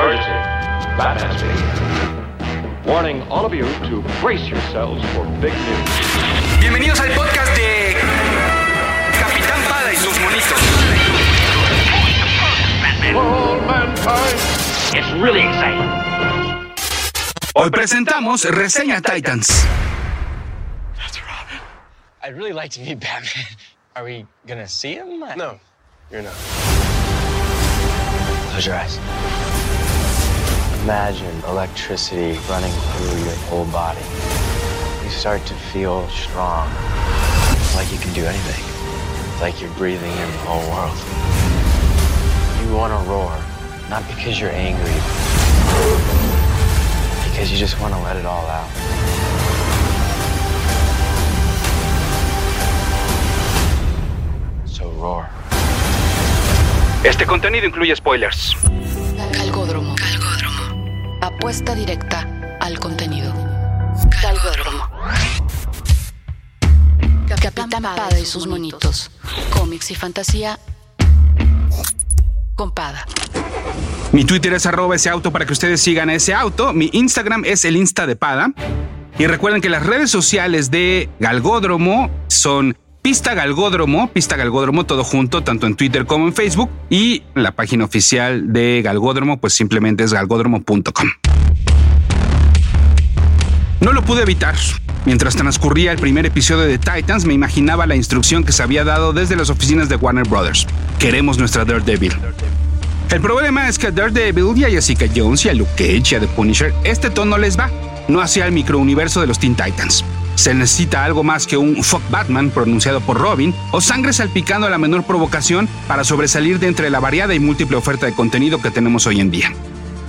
Emergency. Batman speaking. Warning all of you to brace yourselves for big news. Bienvenidos al podcast de Capitán Pada y sus monitos. All mankind. It's really exciting. Hoy presentamos Reseña Titans. I'd really like to meet Batman. Are we gonna see him? No, you're not. Close your eyes. Imagine electricity running through your whole body. You start to feel strong, like you can do anything. Like you're breathing in the whole world. You want to roar, not because you're angry, because you just want to let it all out. So roar. Este contenido incluye spoilers. Apuesta directa al contenido. Calgódromo. Capitán Pada y sus monitos. Cómics y fantasía. Con Pada. Mi Twitter es arroba ese auto para que ustedes sigan a ese auto. Mi Instagram es el Insta de Pada. Y recuerden que las redes sociales de Galgódromo son Pista Galgódromo, Pista Galgódromo, todo junto, tanto en Twitter como en Facebook. Y la página oficial de Galgódromo, pues simplemente es galgódromo.com. No lo pude evitar. Mientras transcurría el primer episodio de Titans, me imaginaba la instrucción que se había dado desde las oficinas de Warner Brothers. Queremos nuestra Daredevil. El problema es que a Daredevil y a Jessica Jones y a Luke Cage y a The Punisher este tono les va, no hacia el microuniverso de los Teen Titans. Se necesita algo más que un fuck Batman pronunciado por Robin o sangre salpicando a la menor provocación para sobresalir de entre la variada y múltiple oferta de contenido que tenemos hoy en día.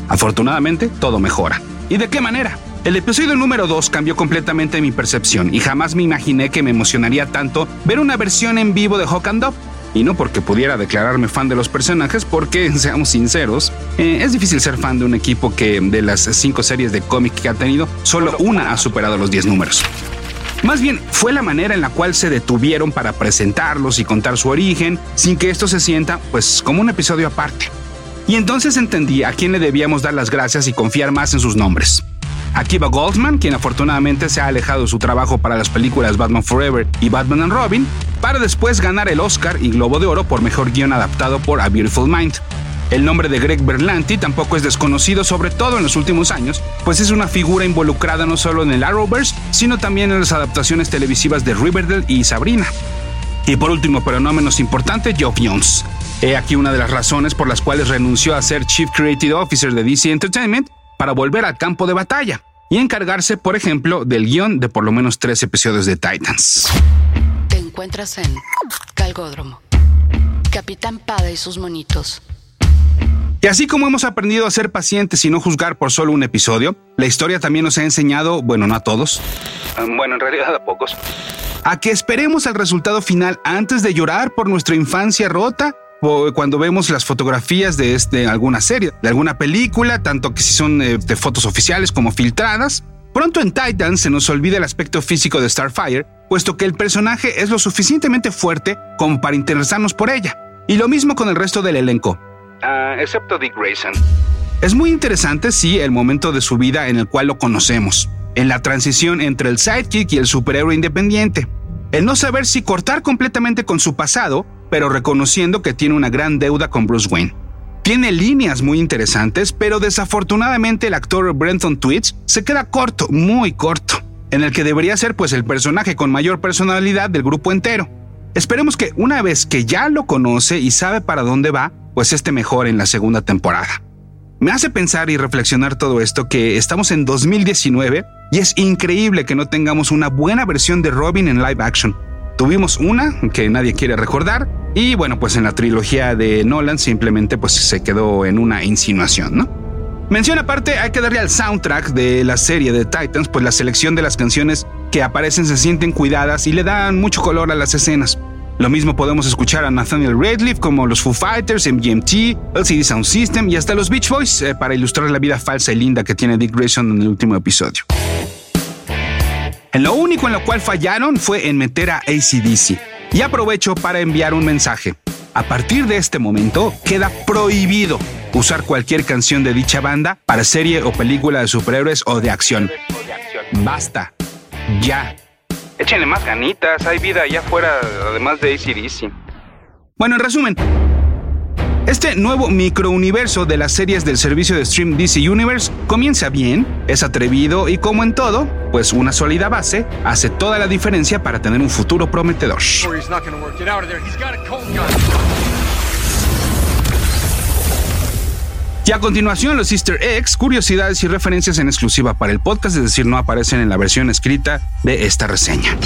Afortunadamente, todo mejora. ¿Y de qué manera? El episodio número 2 cambió completamente mi percepción y jamás me imaginé que me emocionaría tanto ver una versión en vivo de Hawk and Dove. Y no porque pudiera declararme fan de los personajes, porque, seamos sinceros, eh, es difícil ser fan de un equipo que de las cinco series de cómic que ha tenido, solo una ha superado los 10 números. Más bien, fue la manera en la cual se detuvieron para presentarlos y contar su origen, sin que esto se sienta, pues, como un episodio aparte. Y entonces entendí a quién le debíamos dar las gracias y confiar más en sus nombres. Akiva Goldsman, quien afortunadamente se ha alejado de su trabajo para las películas Batman Forever y Batman and Robin, para después ganar el Oscar y Globo de Oro por mejor guion adaptado por A Beautiful Mind. El nombre de Greg Berlanti tampoco es desconocido, sobre todo en los últimos años, pues es una figura involucrada no solo en el Arrowverse, sino también en las adaptaciones televisivas de Riverdale y Sabrina. Y por último, pero no menos importante, Geoff Jones. He aquí una de las razones por las cuales renunció a ser Chief Creative Officer de DC Entertainment para volver al campo de batalla y encargarse, por ejemplo, del guion de por lo menos tres episodios de Titans. Te encuentras en Calgódromo. Capitán Pada y sus monitos. Y así como hemos aprendido a ser pacientes y no juzgar por solo un episodio, la historia también nos ha enseñado, bueno, no a todos, bueno, en realidad a pocos, a que esperemos al resultado final antes de llorar por nuestra infancia rota o cuando vemos las fotografías de, este, alguna serie, de alguna película, tanto que si son eh, de fotos oficiales como filtradas. Pronto en Titan se nos olvida el aspecto físico de Starfire, puesto que el personaje es lo suficientemente fuerte como para interesarnos por ella. Y lo mismo con el resto del elenco. Ah, excepto Dick Grayson. Es muy interesante, sí, el momento de su vida en el cual lo conocemos, en la transición entre el sidekick y el superhéroe independiente. El no saber si cortar completamente con su pasado, pero reconociendo que tiene una gran deuda con Bruce Wayne. Tiene líneas muy interesantes, pero desafortunadamente el actor Brenton Twitch se queda corto, muy corto, en el que debería ser pues el personaje con mayor personalidad del grupo entero. Esperemos que una vez que ya lo conoce y sabe para dónde va, pues esté mejor en la segunda temporada. Me hace pensar y reflexionar todo esto que estamos en 2019 y es increíble que no tengamos una buena versión de Robin en live action. Tuvimos una que nadie quiere recordar y bueno, pues en la trilogía de Nolan simplemente pues se quedó en una insinuación, ¿no? Mención aparte, hay que darle al soundtrack de la serie de Titans, pues la selección de las canciones que aparecen se sienten cuidadas y le dan mucho color a las escenas. Lo mismo podemos escuchar a Nathaniel Radcliffe como los Foo Fighters, MGMT, LCD Sound System y hasta los Beach Boys eh, para ilustrar la vida falsa y linda que tiene Dick Grayson en el último episodio. En lo único en lo cual fallaron fue en meter a ACDC. Y aprovecho para enviar un mensaje. A partir de este momento queda prohibido usar cualquier canción de dicha banda para serie o película de superhéroes o de acción. Basta. Ya. Échenle más ganitas, hay vida allá afuera, además de ACDC. Bueno, en resumen, este nuevo microuniverso de las series del servicio de Stream DC Universe comienza bien, es atrevido y como en todo, pues una sólida base hace toda la diferencia para tener un futuro prometedor. Y a continuación los Easter eggs, curiosidades y referencias en exclusiva para el podcast, es decir, no aparecen en la versión escrita de esta reseña.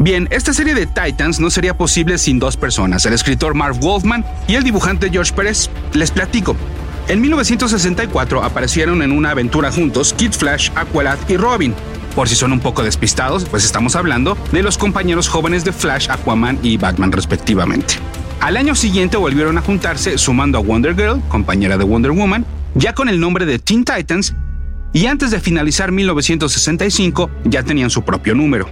Bien, esta serie de Titans no sería posible sin dos personas, el escritor Marv Wolfman y el dibujante George Pérez. Les platico. En 1964 aparecieron en una aventura juntos Kid Flash, Aqualad y Robin. Por si son un poco despistados, pues estamos hablando de los compañeros jóvenes de Flash, Aquaman y Batman respectivamente. Al año siguiente volvieron a juntarse sumando a Wonder Girl, compañera de Wonder Woman, ya con el nombre de Teen Titans, y antes de finalizar 1965 ya tenían su propio número.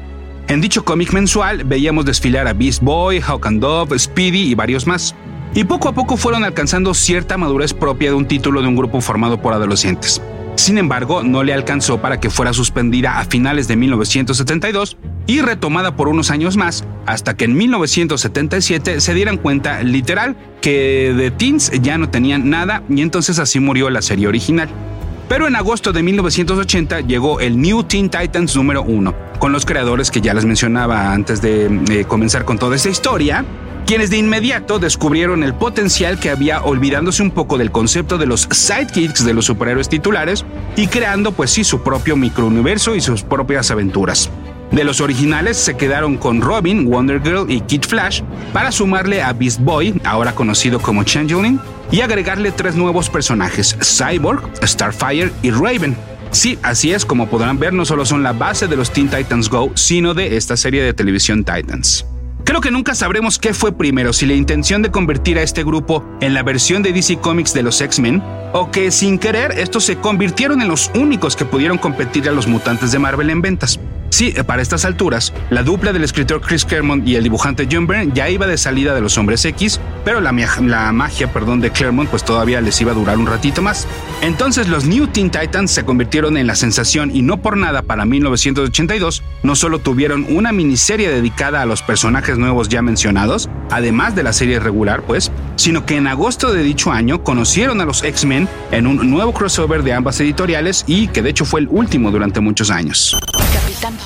En dicho cómic mensual veíamos desfilar a Beast Boy, Hawk and Dove, Speedy y varios más. Y poco a poco fueron alcanzando cierta madurez propia de un título de un grupo formado por adolescentes. Sin embargo, no le alcanzó para que fuera suspendida a finales de 1972 y retomada por unos años más, hasta que en 1977 se dieran cuenta, literal, que de Teens ya no tenían nada y entonces así murió la serie original. Pero en agosto de 1980 llegó el New Teen Titans número 1, con los creadores que ya les mencionaba antes de eh, comenzar con toda esta historia, quienes de inmediato descubrieron el potencial que había olvidándose un poco del concepto de los sidekicks de los superhéroes titulares y creando pues sí su propio microuniverso y sus propias aventuras. De los originales se quedaron con Robin, Wonder Girl y Kid Flash para sumarle a Beast Boy, ahora conocido como Changeling, y agregarle tres nuevos personajes, Cyborg, Starfire y Raven. Sí, así es, como podrán ver, no solo son la base de los Teen Titans Go, sino de esta serie de televisión Titans. Creo que nunca sabremos qué fue primero, si la intención de convertir a este grupo en la versión de DC Comics de los X-Men, o que sin querer estos se convirtieron en los únicos que pudieron competir a los mutantes de Marvel en ventas. Sí, para estas alturas, la dupla del escritor Chris Claremont y el dibujante John Byrne ya iba de salida de los Hombres X, pero la, magia perdón, de Claremont pues todavía les iba a durar un ratito más. Entonces los New Teen Titans se convirtieron en la sensación y no por nada para 1982 no solo tuvieron una miniserie dedicada a los personajes nuevos ya mencionados, además de la serie regular pues, sino que en agosto de dicho año conocieron a los X-Men en un nuevo crossover de ambas editoriales y que de hecho fue el último durante muchos años. Capitán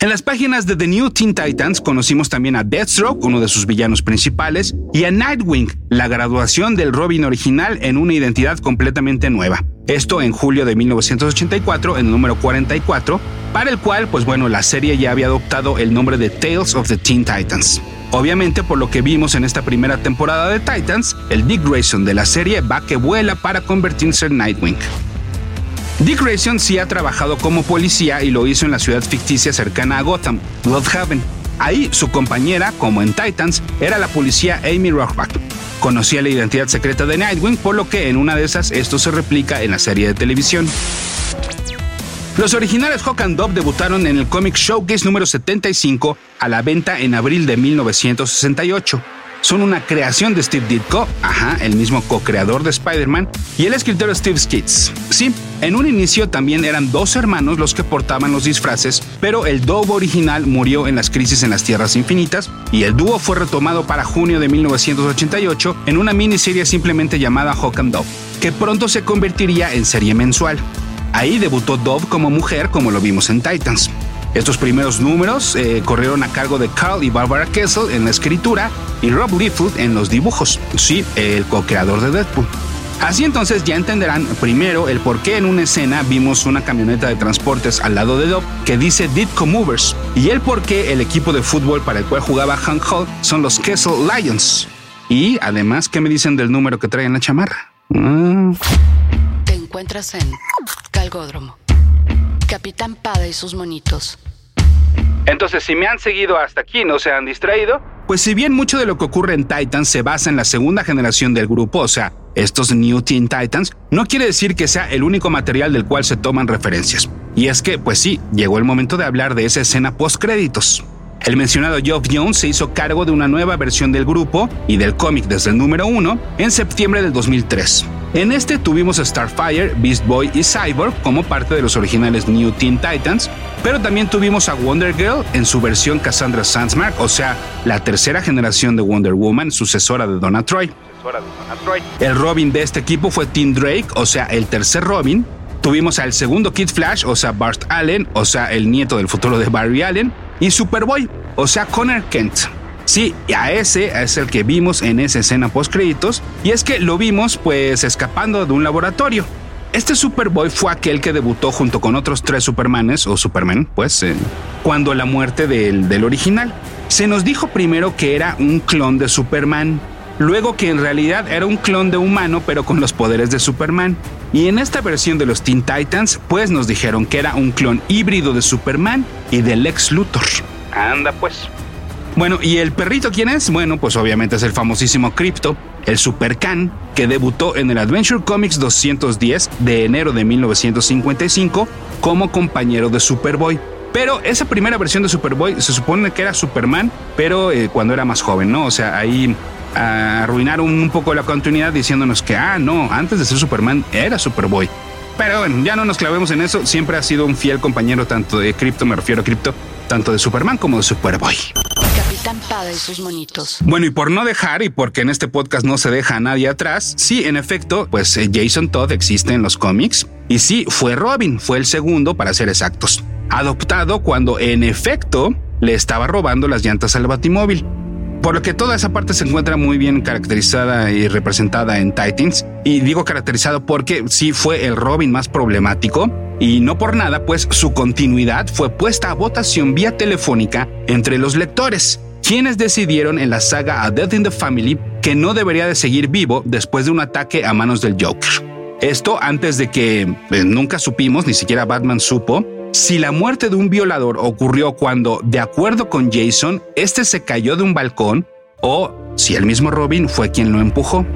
En las páginas de The New Teen Titans conocimos también a Deathstroke, uno de sus villanos principales, y a Nightwing, la graduación del Robin original en una identidad completamente nueva. Esto en julio de 1984, en el número 44, para el cual, pues bueno, la serie ya había adoptado el nombre de Tales of the Teen Titans. Obviamente, por lo que vimos en esta primera temporada de Titans, el Dick Grayson de la serie va que vuela para convertirse en Nightwing. Dick Grayson sí ha trabajado como policía y lo hizo en la ciudad ficticia cercana a Gotham, Bloodhaven. Ahí su compañera, como en Titans, era la policía Amy Rockback. Conocía la identidad secreta de Nightwing, por lo que en una de esas esto se replica en la serie de televisión. Los originales Hawk and Dove debutaron en el Comic Showcase número 75 a la venta en abril de 1968. Son una creación de Steve Ditko, ajá, el mismo co-creador de Spider-Man, y el escritor Steve Skitz. Sí, en un inicio también eran dos hermanos los que portaban los disfraces, pero el Dove original murió en las crisis en las Tierras Infinitas y el dúo fue retomado para junio de 1988 en una miniserie simplemente llamada Hawk and Dove, que pronto se convertiría en serie mensual. Ahí debutó Dove como mujer, como lo vimos en Titans. Estos primeros números eh, corrieron a cargo de Carl y Barbara Kessel en la escritura y Rob Liefeld en los dibujos, sí, el co-creador de Deadpool. Así entonces ya entenderán primero el por qué en una escena vimos una camioneta de transportes al lado de Dove que dice Ditko Movers y el por qué el equipo de fútbol para el cual jugaba Hank Hall son los Kessel Lions. Y además, ¿qué me dicen del número que trae en la chamarra? Te encuentras en Calgódromo. Capitán Pada y sus monitos. Entonces, si me han seguido hasta aquí, no se han distraído, pues si bien mucho de lo que ocurre en Titans se basa en la segunda generación del grupo, o sea, estos New Teen Titans, no quiere decir que sea el único material del cual se toman referencias. Y es que, pues sí, llegó el momento de hablar de esa escena post créditos. El mencionado Geoff Jones se hizo cargo de una nueva versión del grupo y del cómic desde el número 1 en septiembre del 2003. En este tuvimos a Starfire, Beast Boy y Cyborg como parte de los originales New Teen Titans, pero también tuvimos a Wonder Girl en su versión Cassandra Sandsmark, o sea, la tercera generación de Wonder Woman, sucesora de Donna Troy. El Robin de este equipo fue Tim Drake, o sea, el tercer Robin. Tuvimos al segundo Kid Flash, o sea, Bart Allen, o sea, el nieto del futuro de Barry Allen y Superboy, o sea, Connor Kent. Sí, a ese es el que vimos en esa escena post créditos, y es que lo vimos pues escapando de un laboratorio. Este Superboy fue aquel que debutó junto con otros tres Supermanes, o Superman, pues, eh, cuando la muerte del, del original. Se nos dijo primero que era un clon de Superman, luego que en realidad era un clon de humano pero con los poderes de Superman. Y en esta versión de los Teen Titans, pues nos dijeron que era un clon híbrido de Superman y del Lex Luthor. Anda pues. Bueno, ¿y el perrito quién es? Bueno, pues obviamente es el famosísimo Crypto, el Super Can, que debutó en el Adventure Comics 210 de enero de 1955 como compañero de Superboy. Pero esa primera versión de Superboy se supone que era Superman, pero eh, cuando era más joven, ¿no? O sea, ahí arruinaron un poco la continuidad diciéndonos que, ah, no, antes de ser Superman era Superboy. Pero bueno, ya no nos clavemos en eso, siempre ha sido un fiel compañero tanto de Crypto, me refiero a Crypto, tanto de Superman como de Superboy. Capitán Pada y sus monitos. Bueno, y por no dejar, y porque en este podcast no se deja a nadie atrás, sí, en efecto, pues eh, Jason Todd existe en los cómics, y sí, fue Robin, fue el segundo para ser exactos. Adoptado cuando en efecto le estaba robando las llantas al Batimóvil. Por lo que toda esa parte se encuentra muy bien caracterizada y representada en Titans. Y digo caracterizado porque sí fue el Robin más problemático. Y no por nada, pues su continuidad fue puesta a votación vía telefónica entre los lectores, quienes decidieron en la saga A Death in the Family que no debería de seguir vivo después de un ataque a manos del Joker. Esto antes de que eh, nunca supimos, ni siquiera Batman supo, si la muerte de un violador ocurrió cuando, de acuerdo con Jason, este se cayó de un balcón o si el mismo Robin fue quien lo empujó.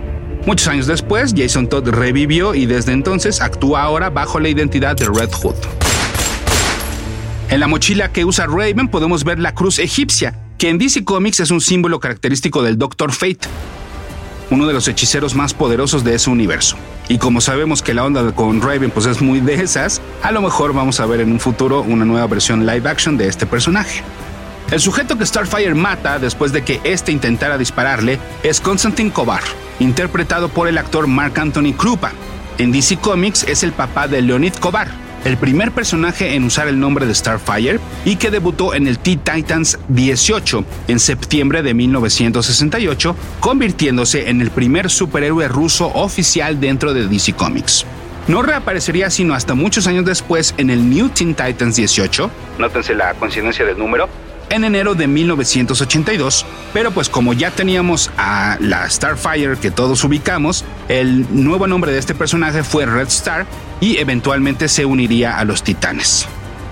Muchos años después, Jason Todd revivió y desde entonces actúa ahora bajo la identidad de Red Hood. En la mochila que usa Raven podemos ver la cruz egipcia, que en DC Comics es un símbolo característico del Doctor Fate, uno de los hechiceros más poderosos de ese universo. Y como sabemos que la onda con Raven pues es muy de esas, a lo mejor vamos a ver en un futuro una nueva versión live action de este personaje. El sujeto que Starfire mata después de que éste intentara dispararle es Constantine Kovar, interpretado por el actor Mark Anthony Krupa. En DC Comics es el papá de Leonid Kovar, el primer personaje en usar el nombre de Starfire y que debutó en el T-Titans 18 en septiembre de 1968, convirtiéndose en el primer superhéroe ruso oficial dentro de DC Comics. No reaparecería sino hasta muchos años después en el New Teen Titans 18, nótense la coincidencia del número, en enero de 1982, pero pues como ya teníamos a la Starfire que todos ubicamos, el nuevo nombre de este personaje fue Red Star y eventualmente se uniría a los Titanes.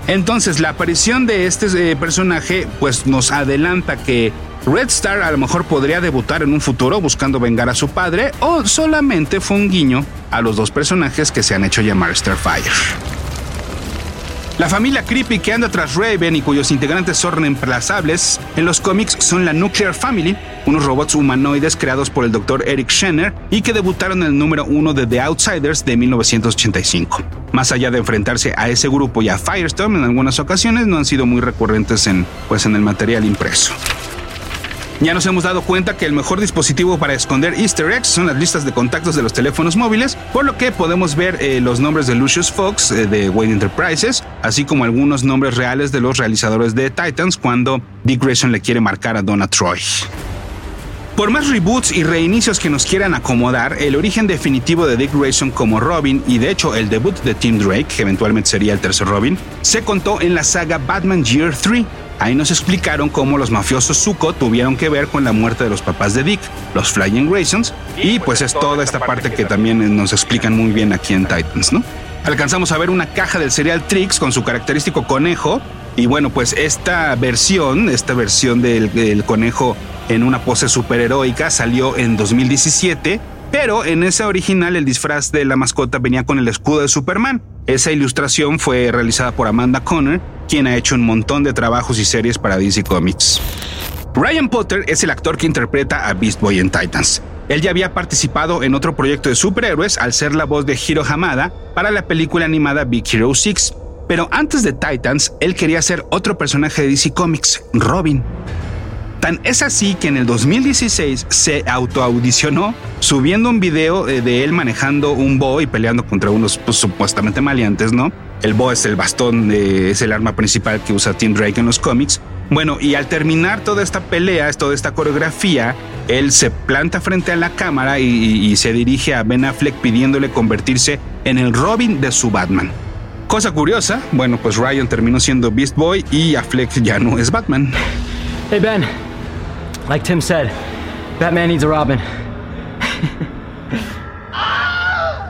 Entonces la aparición de este eh, personaje pues nos adelanta que Red Star a lo mejor podría debutar en un futuro buscando vengar a su padre o solamente fue un guiño a los dos personajes que se han hecho llamar Starfire. La familia creepy que anda tras Raven y cuyos integrantes son reemplazables en los cómics son la Nuclear Family, unos robots humanoides creados por el Dr. Eric Schenner y que debutaron en el número uno de The Outsiders de 1985. Más allá de enfrentarse a ese grupo y a Firestorm en algunas ocasiones, no han sido muy recurrentes en, pues, en el material impreso. Ya nos hemos dado cuenta que el mejor dispositivo para esconder easter eggs son las listas de contactos de los teléfonos móviles, por lo que podemos ver eh, los nombres de Lucius Fox eh, de Wayne Enterprises, así como algunos nombres reales de los realizadores de Titans cuando Dick Grayson le quiere marcar a Donna Troy. Por más reboots y reinicios que nos quieran acomodar, el origen definitivo de Dick Grayson como Robin y de hecho el debut de Tim Drake, que eventualmente sería el tercer Robin, se contó en la saga Batman Year 3, Ahí nos explicaron cómo los mafiosos Zuko tuvieron que ver con la muerte de los papás de Dick, los Flying Graysons, y pues es toda esta parte que también nos explican muy bien aquí en Titans, ¿no? Alcanzamos a ver una caja del cereal Trix con su característico conejo, y bueno, pues esta versión, esta versión del, conejo en una pose superheroica salió en 2017 Pero en esa original el disfraz de la mascota venía con el escudo de Superman. Esa ilustración fue realizada por Amanda Conner, quien ha hecho un montón de trabajos y series para DC Comics. Ryan Potter es el actor que interpreta a Beast Boy en Titans. Él ya había participado en otro proyecto de superhéroes al ser la voz de Hiro Hamada para la película animada Big Hero 6. Pero antes de Titans, él quería ser otro personaje de DC Comics, Robin. Tan es así que en el 2016 se autoaudicionó subiendo un video eh, de él manejando un Bo y peleando contra unos pues, supuestamente maleantes, ¿no? El Bo es el bastón, eh, es el arma principal que usa Tim Drake en los cómics. Bueno, y al terminar toda esta pelea, toda esta coreografía, él se planta frente a la cámara y, y se dirige a Ben Affleck pidiéndole convertirse en el Robin de su Batman. Cosa curiosa, bueno, pues Ryan terminó siendo Beast Boy y Affleck ya no es Batman. Hey Ben, like Tim said, Batman needs a Robin.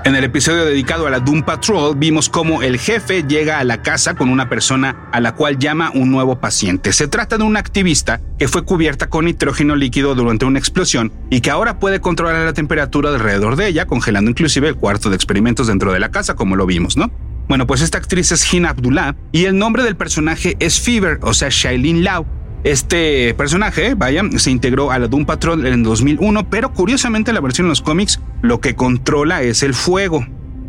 En el episodio dedicado a la Doom Patrol vimos cómo el jefe llega a la casa con una persona a la cual llama un nuevo paciente. Se trata de una activista que fue cubierta con nitrógeno líquido durante una explosión y que ahora puede controlar la temperatura alrededor de ella, congelando inclusive el cuarto de experimentos dentro de la casa, como lo vimos, ¿no? Bueno, pues esta actriz es Hina Abdullah y el nombre del personaje es Fever, o sea, Shailene Lau. Este personaje, vaya, se integró a la Doom Patrol en 2001, pero curiosamente la versión en los cómics lo que controla es el fuego.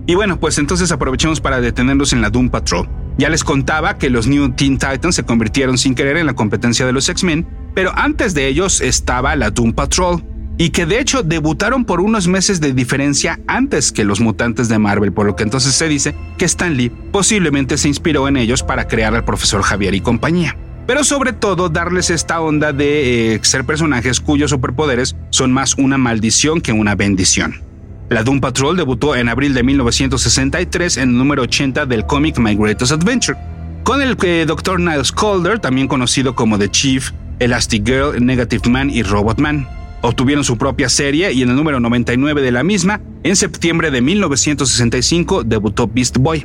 Y bueno, pues entonces aprovechemos para detenernos en la Doom Patrol. Ya les contaba que los New Teen Titans se convirtieron sin querer en la competencia de los X-Men, pero antes de ellos estaba la Doom Patrol, y que de hecho debutaron por unos meses de diferencia antes que los mutantes de Marvel, por lo que entonces se dice que Stan Lee posiblemente se inspiró en ellos para crear al profesor Javier y compañía pero sobre todo darles esta onda de eh, ser personajes cuyos superpoderes son más una maldición que una bendición. La Doom Patrol debutó en abril de 1963 en el número 80 del cómic My Greatest Adventure, con el que Dr. Niles Calder, también conocido como The Chief, Elastic Girl, Negative Man y Robot Man. Obtuvieron su propia serie y en el número 99 de la misma, en septiembre de 1965, debutó Beast Boy.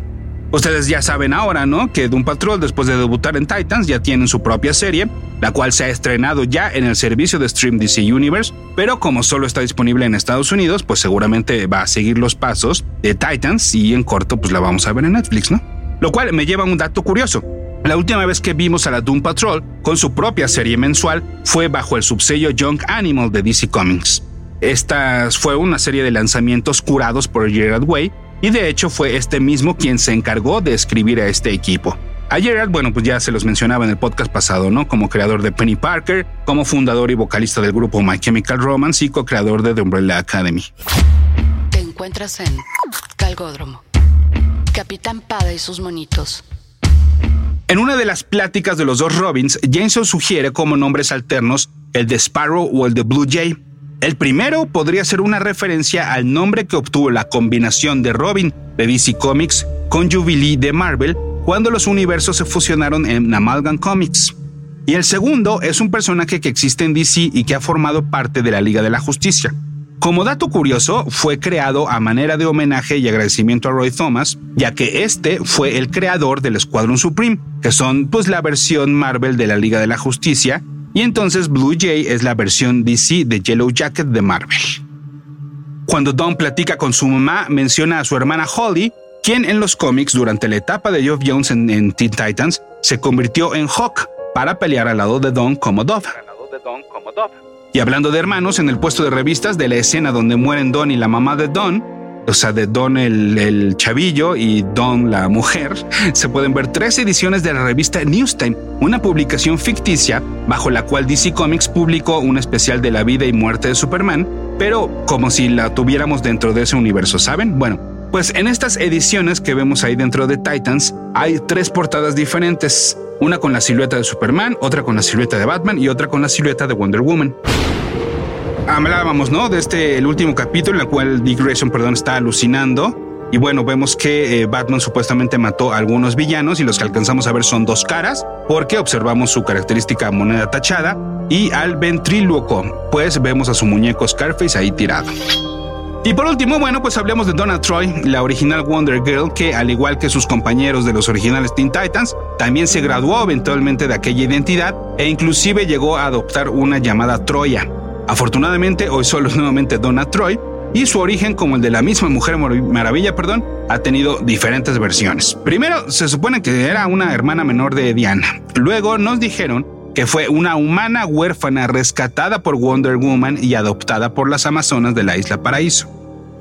Ustedes ya saben ahora, ¿no? Que Doom Patrol, después de debutar en Titans, ya tienen su propia serie, la cual se ha estrenado ya en el servicio de Stream DC Universe, pero como solo está disponible en Estados Unidos, pues seguramente va a seguir los pasos de Titans y en corto pues la vamos a ver en Netflix, ¿no? Lo cual me lleva a un dato curioso. La última vez que vimos a la Doom Patrol con su propia serie mensual fue bajo el subsello Young Animal de DC Comics. Esta fue una serie de lanzamientos curados por Gerard Way y de hecho fue este mismo quien se encargó de escribir a este equipo. A Gerard, bueno, pues ya se los mencionaba en el podcast pasado, ¿no? Como creador de Penny Parker, como fundador y vocalista del grupo My Chemical Romance y co-creador de The Umbrella Academy. Te encuentras en Calgódromo. Capitán Pada y sus monitos. En una de las pláticas de los dos Robins, Jameson sugiere como nombres alternos el de Sparrow o el de Blue Jay. El primero podría ser una referencia al nombre que obtuvo la combinación de Robin de DC Comics con Jubilee de Marvel cuando los universos se fusionaron en Amalgam Comics. Y el segundo es un personaje que existe en DC y que ha formado parte de la Liga de la Justicia. Como dato curioso, fue creado a manera de homenaje y agradecimiento a Roy Thomas, ya que este fue el creador del Escuadrón Supreme, que son pues la versión Marvel de la Liga de la Justicia, y entonces Blue Jay es la versión DC de Yellow Jacket de Marvel. Cuando Don platica con su mamá, menciona a su hermana Holly, quien en los cómics durante la etapa de Geoff Jones en, Teen Titans se convirtió en Hawk para pelear al lado de Don como Dove. Y hablando de hermanos, en el puesto de revistas de la escena donde mueren Don y la mamá de Don, o sea, de Don el, chavillo y Don la mujer, se pueden ver tres ediciones de la revista Newstime, una publicación ficticia bajo la cual DC Comics publicó un especial de la vida y muerte de Superman, pero como si la tuviéramos dentro de ese universo, ¿saben? Bueno, pues en estas ediciones que vemos ahí dentro de Titans hay tres portadas diferentes, una con la silueta de Superman, otra con la silueta de Batman y otra con la silueta de Wonder Woman hablábamos, ¿no? De este, el último capítulo en el cual Dick Grayson, perdón, está alucinando. Y bueno, vemos que eh, Batman supuestamente mató a algunos villanos y los que alcanzamos a ver son dos caras, porque observamos su característica moneda tachada y al ventríloco, pues vemos a su muñeco Scarface ahí tirado. Y por último, bueno, pues hablemos de Donna Troy, la original Wonder Girl, que al igual que sus compañeros de los originales Teen Titans, también se graduó eventualmente de aquella identidad e inclusive llegó a adoptar una llamada Troya. Afortunadamente, hoy solo es nuevamente Donna Troy, y su origen, como el de la misma Mujer Maravilla, perdón, ha tenido diferentes versiones. Primero, se supone que era una hermana menor de Diana. Luego nos dijeron que fue una humana huérfana rescatada por Wonder Woman y adoptada por las Amazonas de la isla Paraíso.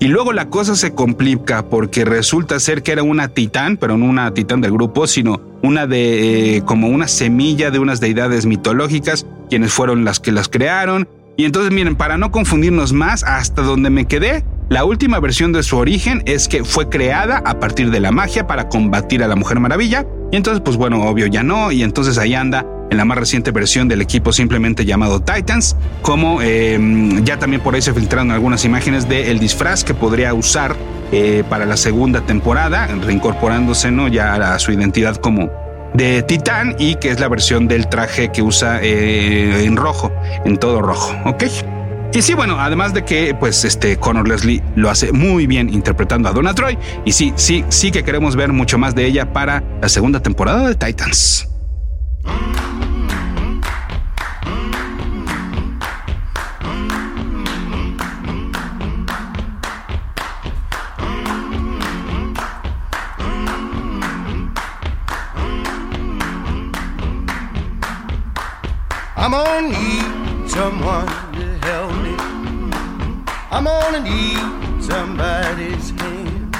Y luego la cosa se complica porque resulta ser que era una titán, pero no una titán del grupo, sino una de eh, como una semilla de unas deidades mitológicas, quienes fueron las que las crearon. Y entonces miren, para no confundirnos más, hasta donde me quedé, la última versión de su origen es que fue creada a partir de la magia para combatir a la Mujer Maravilla. Y entonces, pues bueno, obvio ya no. Y entonces ahí anda en la más reciente versión del equipo simplemente llamado Titans, como em, ya también por ahí se filtraron algunas imágenes del el disfraz que podría usar eh, para la segunda temporada, reincorporándose ¿no? ya a su identidad como de Titán y que es la versión del traje que usa eh, en rojo, en todo rojo, ¿ok? Y sí, bueno, además de que pues este Connor Leslie lo hace muy bien interpretando a Donna Troy y sí, sí, sí que queremos ver mucho más de ella para la segunda temporada de Titans. I'm gonna need someone to help me. I'm gonna need somebody's hand.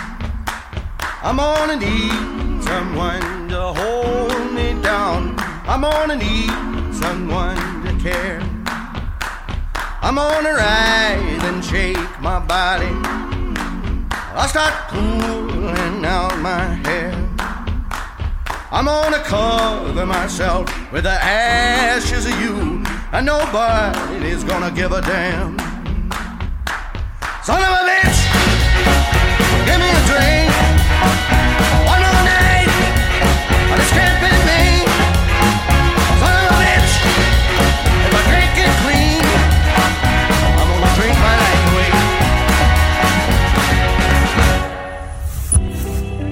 I'm gonna need someone to hold me down. I'm gonna need someone to care. I'm gonna rise and shake my body. I'll start pulling out my hair. I'm gonna cover myself with the ashes and nobody's gonna give a damn. Son of a bitch, give me a drink. One more night, on this camping me. Son of a bitch, if I drink it clean, I'm gonna drink my life away.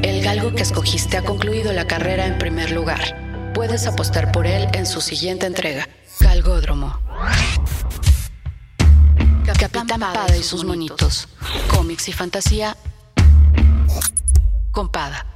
El galgo que escogiste ha concluido la carrera en primer lugar. Puedes apostar por él en su siguiente entrega. Galgódromo. Capitán Pada y sus monitos. Cómics y fantasía. Con Pada.